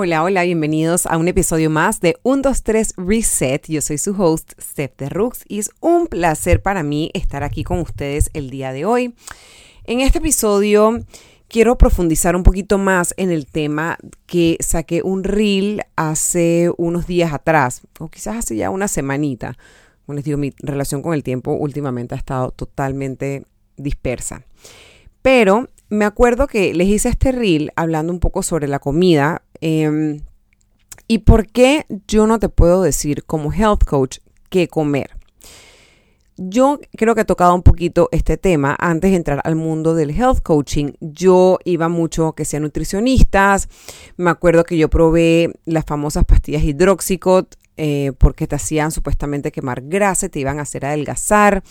Hola, hola, bienvenidos a un episodio más de 123 Reset. Yo soy su host, Steph de Rooks, y es un placer para mí estar aquí con ustedes el día de hoy. En este episodio quiero profundizar un poquito más en el tema que saqué un reel hace unos días atrás, o quizás hace ya una semanita. Como les digo, mi relación con el tiempo últimamente ha estado totalmente dispersa. Pero me acuerdo que les hice este reel hablando un poco sobre la comida Em, ¿Y por qué yo no te puedo decir como health coach qué comer? Yo creo que he tocado un poquito este tema antes de entrar al mundo del health coaching. Yo iba mucho que sean nutricionistas. Me acuerdo que yo probé las famosas pastillas hidroxicot eh, porque te hacían supuestamente quemar grasa te iban a hacer adelgazar.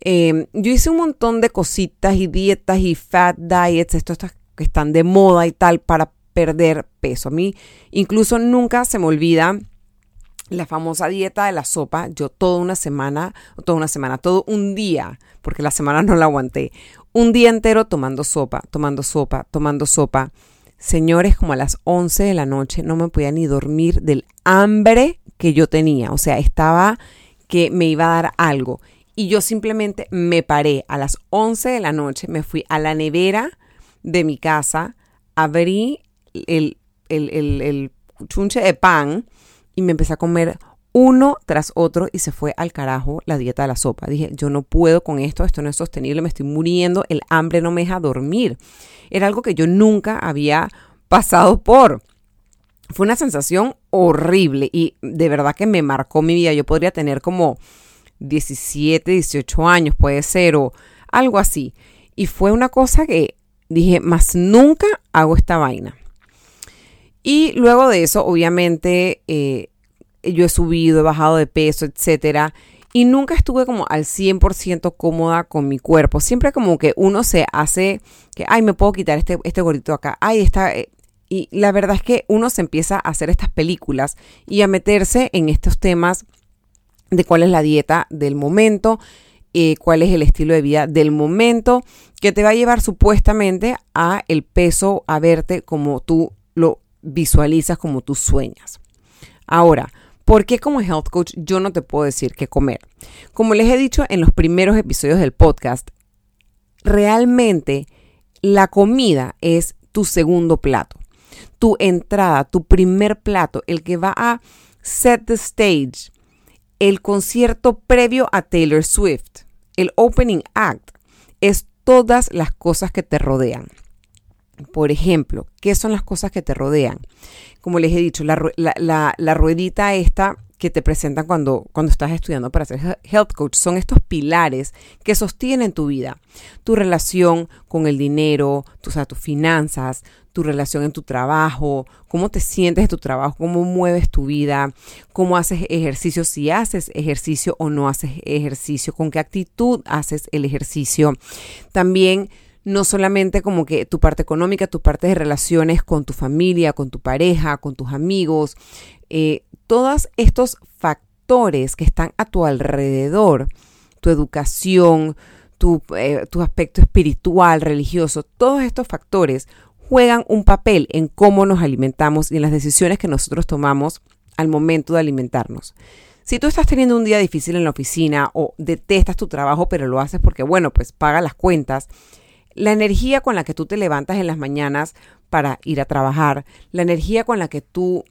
Em, yo hice un montón de cositas y dietas y fat diets, estos que están de moda y tal, para perder peso. A mí incluso nunca se me olvida la famosa dieta de la sopa. Yo toda una semana, toda una semana, todo un día, porque la semana no la aguanté, un día entero tomando sopa, tomando sopa, tomando sopa. Señores, como a las 11 de la noche no me podía ni dormir del hambre que yo tenía. O sea, estaba que me iba a dar algo. Y yo simplemente me paré a las 11 de la noche, me fui a la nevera de mi casa, abrí el, el, chunche de pan y me empecé a comer uno tras otro y se fue al carajo la dieta de la sopa. Dije, yo no puedo con esto, esto no es sostenible, me estoy muriendo, el hambre no me deja dormir. Era algo que yo nunca había pasado por. Fue una sensación horrible y de verdad que me marcó mi vida. Yo podría tener como 17, 18 años, puede ser, o algo así. Y fue una cosa que dije, más nunca hago esta vaina. Y luego de eso, obviamente, eh, yo he subido, he bajado de peso, etcétera. Y nunca estuve como al 100% cómoda con mi cuerpo. Siempre como que uno se hace que, ay, me puedo quitar este, este gordito acá. Ay, está... Eh". Y la verdad es que uno se empieza a hacer estas películas y a meterse en estos temas de cuál es la dieta del momento, eh, cuál es el estilo de vida del momento, que te va a llevar supuestamente a el peso, a verte como tú lo visualizas como tú sueñas. Ahora, ¿por qué como health coach yo no te puedo decir qué comer? Como les he dicho en los primeros episodios del podcast, realmente la comida es tu segundo plato, tu entrada, tu primer plato, el que va a set the stage, el concierto previo a Taylor Swift, el opening act, es todas las cosas que te rodean. Por ejemplo, ¿qué son las cosas que te rodean? Como les he dicho, la, ruedita esta que te presentan cuando, cuando estás estudiando para ser health coach son estos pilares que sostienen tu vida. Tu relación con el dinero, tus, finanzas, tu relación en tu trabajo, cómo te sientes en tu trabajo, cómo mueves tu vida, cómo haces ejercicio, si haces ejercicio o no haces ejercicio, con qué actitud haces el ejercicio. También no solamente como que tu parte económica, tu parte de relaciones con tu familia, con tu pareja, con tus amigos, eh, todos estos factores que están a tu alrededor, tu educación, tu, eh, tu aspecto espiritual, religioso, todos estos factores juegan un papel en cómo nos alimentamos y en las decisiones que nosotros tomamos al momento de alimentarnos. Si tú estás teniendo un día difícil en la oficina o detestas tu trabajo, pero lo haces porque, bueno, pues paga las cuentas, la energía con la que tú te levantas en las mañanas para ir a trabajar, la energía con la que tú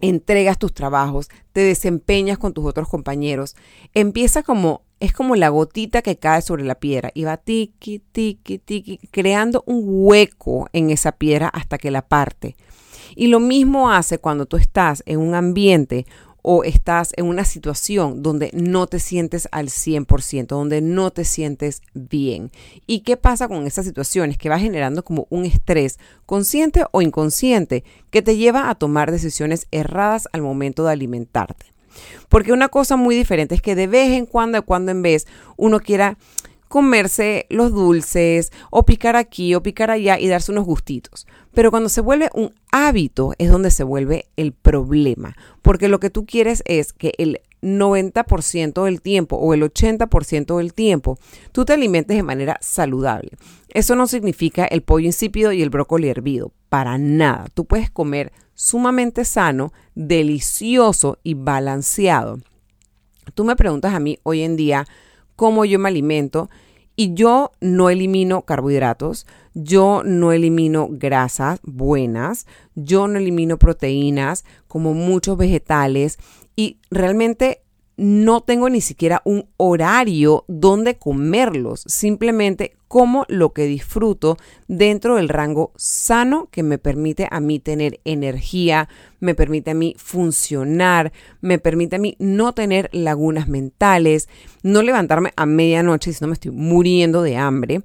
entregas tus trabajos, te desempeñas con tus otros compañeros, empieza como es como la gotita que cae sobre la piedra y va tiki, tiki, tiki, creando un hueco en esa piedra hasta que la parte. Y lo mismo hace cuando tú estás en un ambiente o estás en una situación donde no te sientes al 100%, donde no te sientes bien. ¿Y qué pasa con esas situaciones? Que va generando como un estrés consciente o inconsciente que te lleva a tomar decisiones erradas al momento de alimentarte. Porque una cosa muy diferente es que de vez en cuando, de cuando en vez, uno quiera comerse los dulces o picar aquí o picar allá y darse unos gustitos. Pero cuando se vuelve un hábito es donde se vuelve el problema, porque lo que tú quieres es que el 90% del tiempo o el 80% del tiempo tú te alimentes de manera saludable. Eso no significa el pollo insípido y el brócoli hervido, para nada. Tú puedes comer sumamente sano, delicioso y balanceado. Tú me preguntas a mí hoy en día cómo yo me alimento y yo no elimino carbohidratos, yo no elimino grasas buenas, yo no elimino proteínas como muchos vegetales y realmente no tengo ni siquiera un horario donde comerlos, simplemente como lo que disfruto dentro del rango sano que me permite a mí tener energía, me permite a mí funcionar, me permite a mí no tener lagunas mentales, no levantarme a medianoche si no me estoy muriendo de hambre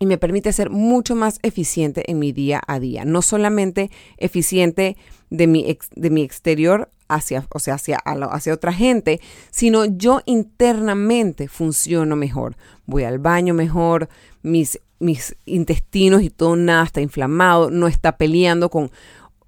y me permite ser mucho más eficiente en mi día a día. No solamente eficiente de mi, de mi exterior hacia, o sea, hacia, hacia otra gente, sino yo internamente funciono mejor. Voy al baño mejor, mis, mis intestinos y todo nada está inflamado, no está peleando con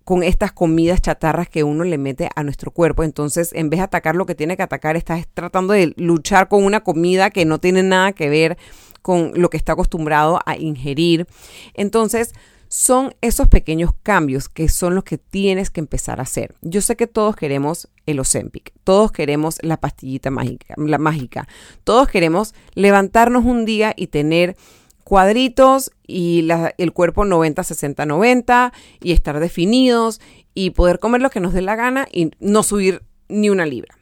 con estas comidas chatarras que uno le mete a nuestro cuerpo. Entonces, en vez de atacar lo que tiene que atacar, estás tratando de luchar con una comida que no tiene nada que ver con lo que está acostumbrado a ingerir. Entonces, son esos pequeños cambios que son los que tienes que empezar a hacer. Yo sé que todos queremos el Ozempic, todos queremos la pastillita mágica, la mágica, todos queremos levantarnos un día y tener cuadritos y el cuerpo 90, 60, 90 y estar definidos y poder comer lo que nos dé la gana y no subir ni una libra.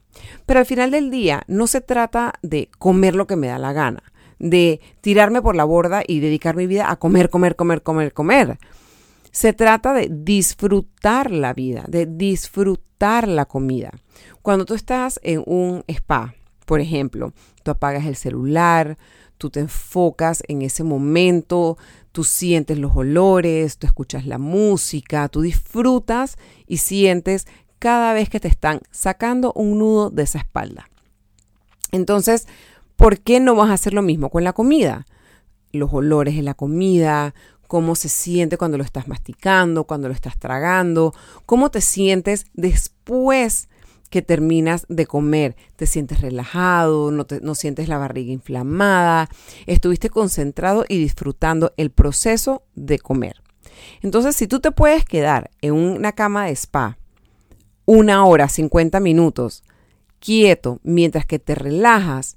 Pero al final del día no se trata de comer lo que me da la gana de tirarme por la borda y dedicar mi vida a comer, comer, comer, comer, comer. Se trata de disfrutar la vida, de disfrutar la comida. Cuando tú estás en un spa, por ejemplo, tú apagas el celular, tú te enfocas en ese momento, tú sientes los olores, tú escuchas la música, tú disfrutas y sientes cada vez que te están sacando un nudo de esa espalda. Entonces, ¿por qué no vas a hacer lo mismo con la comida? Los olores de la comida, cómo se siente cuando lo estás masticando, cuando lo estás tragando, cómo te sientes después que terminas de comer. Te sientes relajado, no, no sientes la barriga inflamada, estuviste concentrado y disfrutando el proceso de comer. Entonces, si tú te puedes quedar en una cama de spa una hora, 50 minutos, quieto, mientras que te relajas,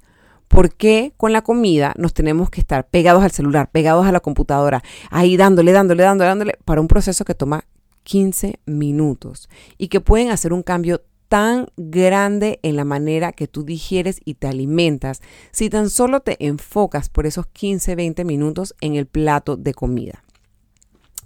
¿Por qué con la comida nos tenemos que estar pegados al celular, pegados a la computadora, ahí dándole, dándole, dándole, dándole, para un proceso que toma 15 minutos y que pueden hacer un cambio tan grande en la manera que tú digieres y te alimentas si tan solo te enfocas por esos 15, 20 minutos en el plato de comida.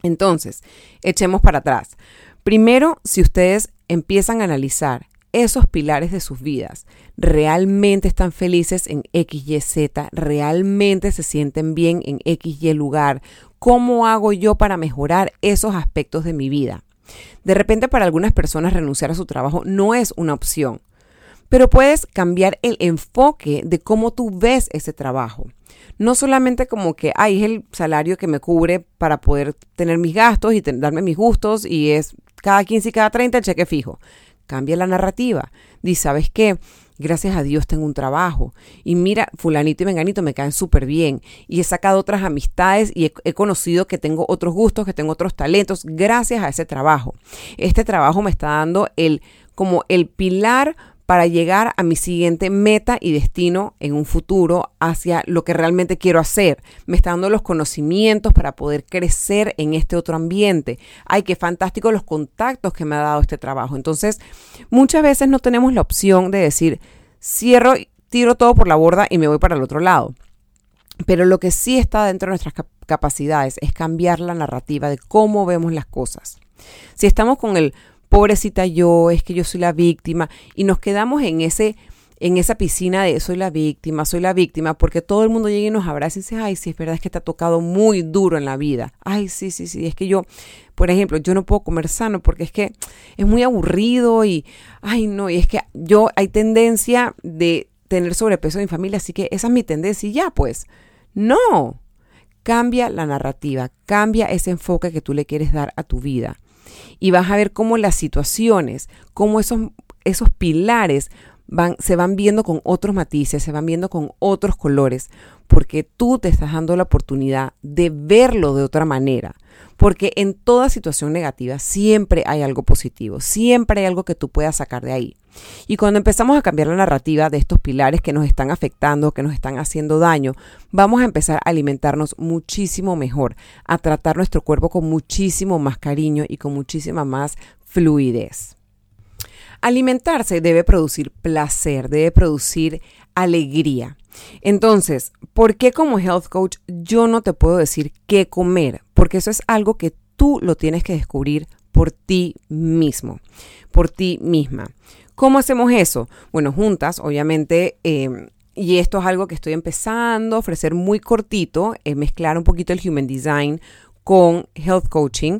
Entonces, echemos para atrás. Primero, si ustedes empiezan a analizar esos pilares de sus vidas realmente están felices en XYZ, realmente se sienten bien en XY lugar. ¿Cómo hago yo para mejorar esos aspectos de mi vida? De repente para algunas personas renunciar a su trabajo no es una opción, pero puedes cambiar el enfoque de cómo tú ves ese trabajo. No solamente como que, ay, es el salario que me cubre para poder tener mis gastos y darme mis gustos y es cada 15 y cada 30 el cheque fijo. Cambia la narrativa. Dice, ¿sabes qué? Gracias a Dios tengo un trabajo. Y mira, fulanito y menganito me caen súper bien. Y he sacado otras amistades y he, he, conocido que tengo otros gustos, que tengo otros talentos, gracias a ese trabajo. Este trabajo me está dando el como el pilar para llegar a mi siguiente meta y destino en un futuro hacia lo que realmente quiero hacer. Me está dando los conocimientos para poder crecer en este otro ambiente. Ay, qué fantástico los contactos que me ha dado este trabajo. Entonces, muchas veces no tenemos la opción de decir, cierro, tiro todo por la borda y me voy para el otro lado. Pero lo que sí está dentro de nuestras capacidades es cambiar la narrativa de cómo vemos las cosas. Si estamos con el pobrecita yo, es que yo soy la víctima, y nos quedamos en ese en esa piscina de soy la víctima, soy la víctima, porque todo el mundo llega y nos abraza y dice, ay, sí, es verdad, es que te ha tocado muy duro en la vida. Ay, sí, sí, sí, es que yo, por ejemplo, yo no puedo comer sano porque es que es muy aburrido y, ay, no, y es que yo hay tendencia de tener sobrepeso en mi familia, así que esa es mi tendencia y ya, pues, no. Cambia la narrativa, cambia ese enfoque que tú le quieres dar a tu vida y vas a ver cómo las situaciones, cómo esos, esos pilares van, se van viendo con otros matices, se van viendo con otros colores, porque tú te estás dando la oportunidad de verlo de otra manera. Porque en toda situación negativa siempre hay algo positivo, siempre hay algo que tú puedas sacar de ahí. Y cuando empezamos a cambiar la narrativa de estos pilares que nos están afectando, que nos están haciendo daño, vamos a empezar a alimentarnos muchísimo mejor, a tratar nuestro cuerpo con muchísimo más cariño y con muchísima más fluidez. Alimentarse debe producir placer, debe producir alegría. Entonces, ¿por qué como health coach yo no te puedo decir qué comer? Porque eso es algo que tú lo tienes que descubrir por ti mismo, por ti misma. ¿Cómo hacemos eso? Bueno, juntas, obviamente, em, y esto es algo que estoy empezando a ofrecer muy cortito, mezclar un poquito el Human Design con Health Coaching.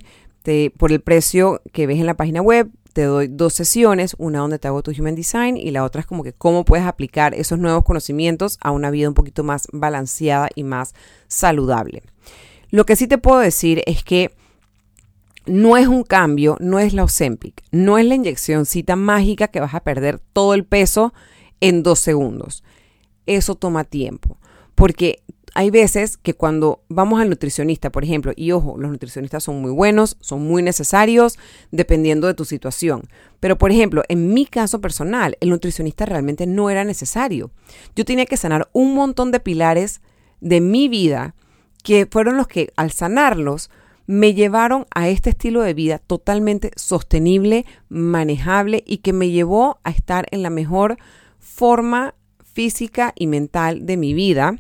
por el precio que ves en la página web, te doy dos sesiones, una donde te hago tu Human Design y la otra es como que cómo puedes aplicar esos nuevos conocimientos a una vida un poquito más balanceada y más saludable. Lo que sí te puedo decir es que no es un cambio, no es la Ozempic, no es la inyeccióncita mágica que vas a perder todo el peso en dos segundos. Eso toma tiempo, porque hay veces que cuando vamos al nutricionista, por ejemplo, y ojo, los nutricionistas son muy buenos, son muy necesarios, dependiendo de tu situación. Pero, por ejemplo, en mi caso personal, el nutricionista realmente no era necesario. Yo tenía que sanar un montón de pilares de mi vida que fueron los que al sanarlos me llevaron a este estilo de vida totalmente sostenible, manejable y que me llevó a estar en la mejor forma física y mental de mi vida,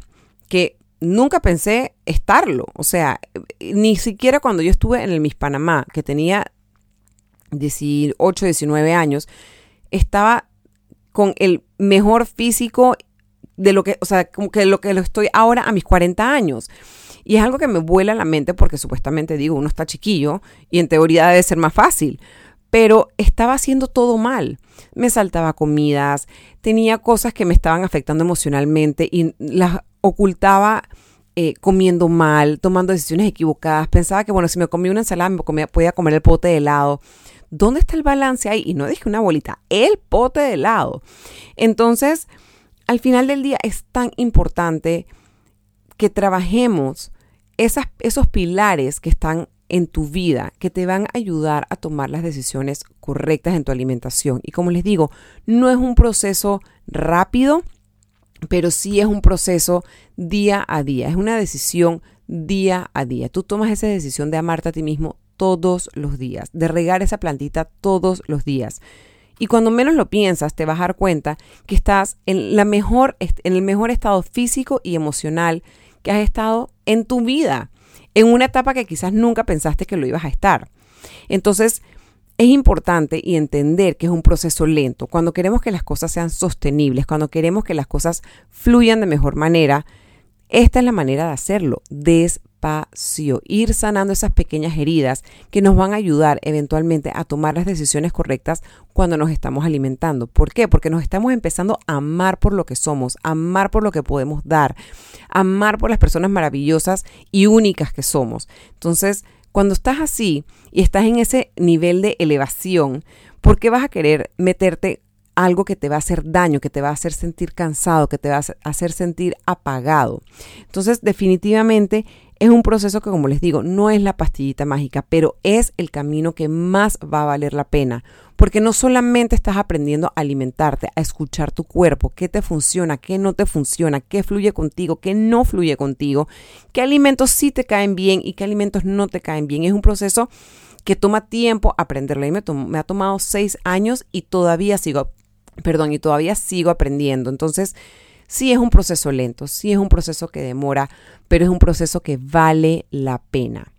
que nunca pensé estarlo. O sea, ni siquiera cuando yo estuve en el Miss Panamá, que tenía 18, 19 años, estaba con el mejor físico de lo que, o sea, como que lo que lo estoy ahora a mis 40 años. Y es algo que me vuela la mente porque supuestamente digo, uno está chiquillo y en teoría debe ser más fácil. Pero estaba haciendo todo mal. Me saltaba comidas, tenía cosas que me estaban afectando emocionalmente y las ocultaba eh, comiendo mal, tomando decisiones equivocadas. Pensaba que, bueno, si me comía una ensalada, me podía comer el pote de helado. ¿Dónde está el balance ahí? Y no dije una bolita, el pote de helado. Entonces, al final del día es tan importante que trabajemos esos pilares que están en tu vida que te van a ayudar a tomar las decisiones correctas en tu alimentación. Y como les digo, no es un proceso rápido, pero sí es un proceso día a día, es una decisión día a día. Tú tomas esa decisión de amarte a ti mismo todos los días, de regar esa plantita todos los días. Y cuando menos lo piensas, te vas a dar cuenta que estás en, la mejor, en el mejor estado físico y emocional que has estado en tu vida, en una etapa que quizás nunca pensaste que lo ibas a estar. Entonces, es importante y entender que es un proceso lento. Cuando queremos que las cosas sean sostenibles, cuando queremos que las cosas fluyan de mejor manera, esta es la manera de hacerlo, despacio, ir sanando esas pequeñas heridas que nos van a ayudar eventualmente a tomar las decisiones correctas cuando nos estamos alimentando. ¿Por qué? Porque nos estamos empezando a amar por lo que somos, amar por lo que podemos dar, amar por las personas maravillosas y únicas que somos. Entonces, cuando estás así y estás en ese nivel de elevación, ¿por qué vas a querer meterte algo que te va a hacer daño, que te va a hacer sentir cansado, que te va a hacer sentir apagado? Entonces, definitivamente es un proceso que, como les digo, no es la pastillita mágica, pero es el camino que más va a valer la pena. Porque no solamente estás aprendiendo a alimentarte, a escuchar tu cuerpo, qué te funciona, qué no te funciona, qué fluye contigo, qué no fluye contigo, qué alimentos sí te caen bien y qué alimentos no te caen bien. Es un proceso que toma tiempo aprenderlo. Y me, me ha tomado seis años y todavía sigo, perdón, y todavía sigo aprendiendo. Entonces, Sí es un proceso lento, sí es un proceso que demora, pero es un proceso que vale la pena.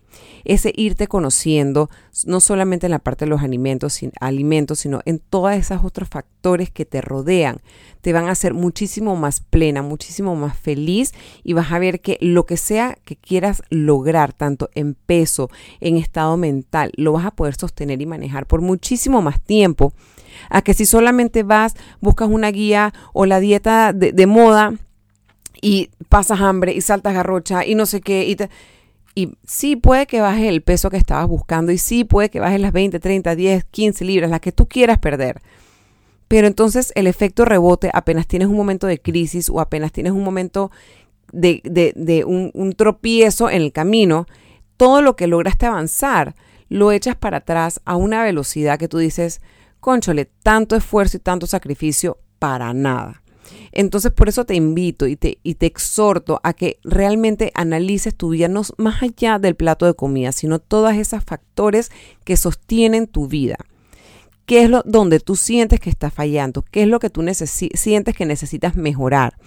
Ese irte conociendo, no solamente en la parte de los alimentos, alimentos, sino en todos esos otros factores que te rodean, te van a hacer muchísimo más plena, muchísimo más feliz y vas a ver que lo que sea que quieras lograr, tanto en peso, en estado mental, lo vas a poder sostener y manejar por muchísimo más tiempo a que si solamente vas, buscas una guía o la dieta de, moda y pasas hambre y saltas garrocha y no sé qué. Y, y sí puede que bajes el peso que estabas buscando y sí puede que bajes las 20, 30, 10, 15 libras, las que tú quieras perder. Pero entonces el efecto rebote apenas tienes un momento de crisis o apenas tienes un momento de, un, un tropiezo en el camino, todo lo que lograste avanzar lo echas para atrás a una velocidad que tú dices, conchole, tanto esfuerzo y tanto sacrificio para nada. Entonces por eso te invito y te, y te exhorto a que realmente analices tu vida, no más allá del plato de comida, sino todos esos factores que sostienen tu vida. ¿Qué es lo donde tú sientes que estás fallando? ¿Qué es lo que tú sientes que necesitas mejorar?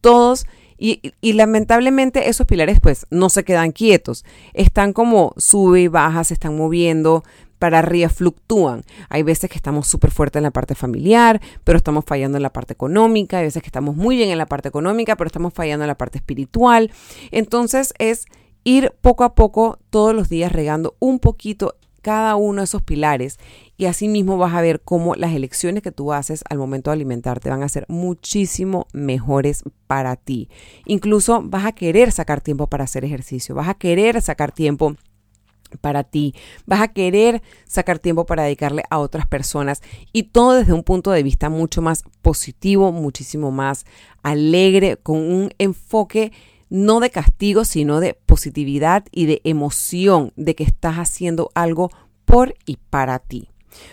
Todos y, y, lamentablemente esos pilares pues no se quedan quietos, están como sube y baja, se están moviendo, para arriba fluctúan. Hay veces que estamos súper fuertes en la parte familiar, pero estamos fallando en la parte económica. Hay veces que estamos muy bien en la parte económica, pero estamos fallando en la parte espiritual. Entonces es ir poco a poco todos los días regando un poquito cada uno de esos pilares y así mismo vas a ver cómo las elecciones que tú haces al momento de alimentarte van a ser muchísimo mejores para ti. Incluso vas a querer sacar tiempo para hacer ejercicio, vas a querer sacar tiempo para ti, vas a querer sacar tiempo para dedicarle a otras personas y todo desde un punto de vista mucho más positivo, muchísimo más alegre, con un enfoque no de castigo, sino de positividad y de emoción de que estás haciendo algo por y para ti.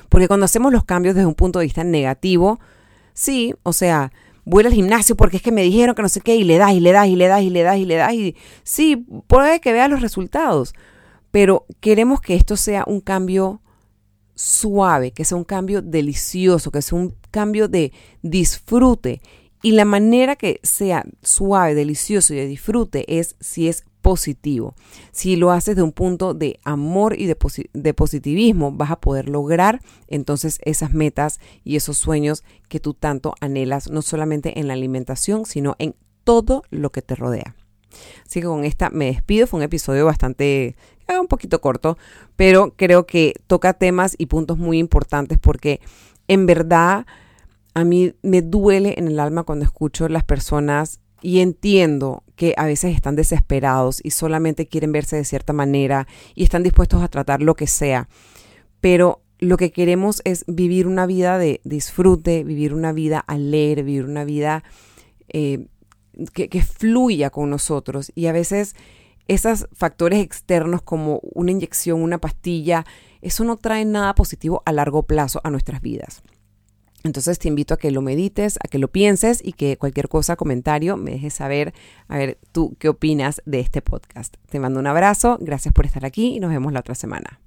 Porque cuando hacemos los cambios desde un punto de vista negativo, sí, o sea, voy al gimnasio porque es que me dijeron que no sé qué y le das y le das y le das y le das y le das y sí, puede que veas los resultados, pero queremos que esto sea un cambio suave, que sea un cambio delicioso, que sea un cambio de disfrute. Y la manera que sea suave, delicioso y de disfrute es si es positivo. Si lo haces de un punto de amor y de, positivismo, vas a poder lograr entonces esas metas y esos sueños que tú tanto anhelas, no solamente en la alimentación, sino en todo lo que te rodea. Así que con esta me despido. Fue un episodio bastante, un poquito corto, pero creo que toca temas y puntos muy importantes porque en verdad a mí me duele en el alma cuando escucho las personas y entiendo que a veces están desesperados y solamente quieren verse de cierta manera y están dispuestos a tratar lo que sea. Pero lo que queremos es vivir una vida de disfrute, vivir una vida alegre, vivir una vida eh, que, fluya con nosotros. Y a veces esos factores externos como una inyección, una pastilla, eso no trae nada positivo a largo plazo a nuestras vidas. Entonces te invito a que lo medites, a que lo pienses y que cualquier cosa, comentario, me dejes saber, a ver tú qué opinas de este podcast. Te mando un abrazo, gracias por estar aquí y nos vemos la otra semana.